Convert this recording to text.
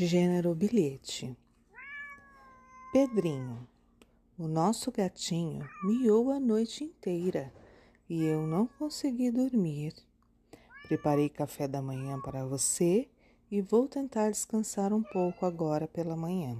Gênero bilhete. Pedrinho, o nosso gatinho miou a noite inteira e eu não consegui dormir. Preparei café da manhã para você e vou tentar descansar um pouco agora pela manhã.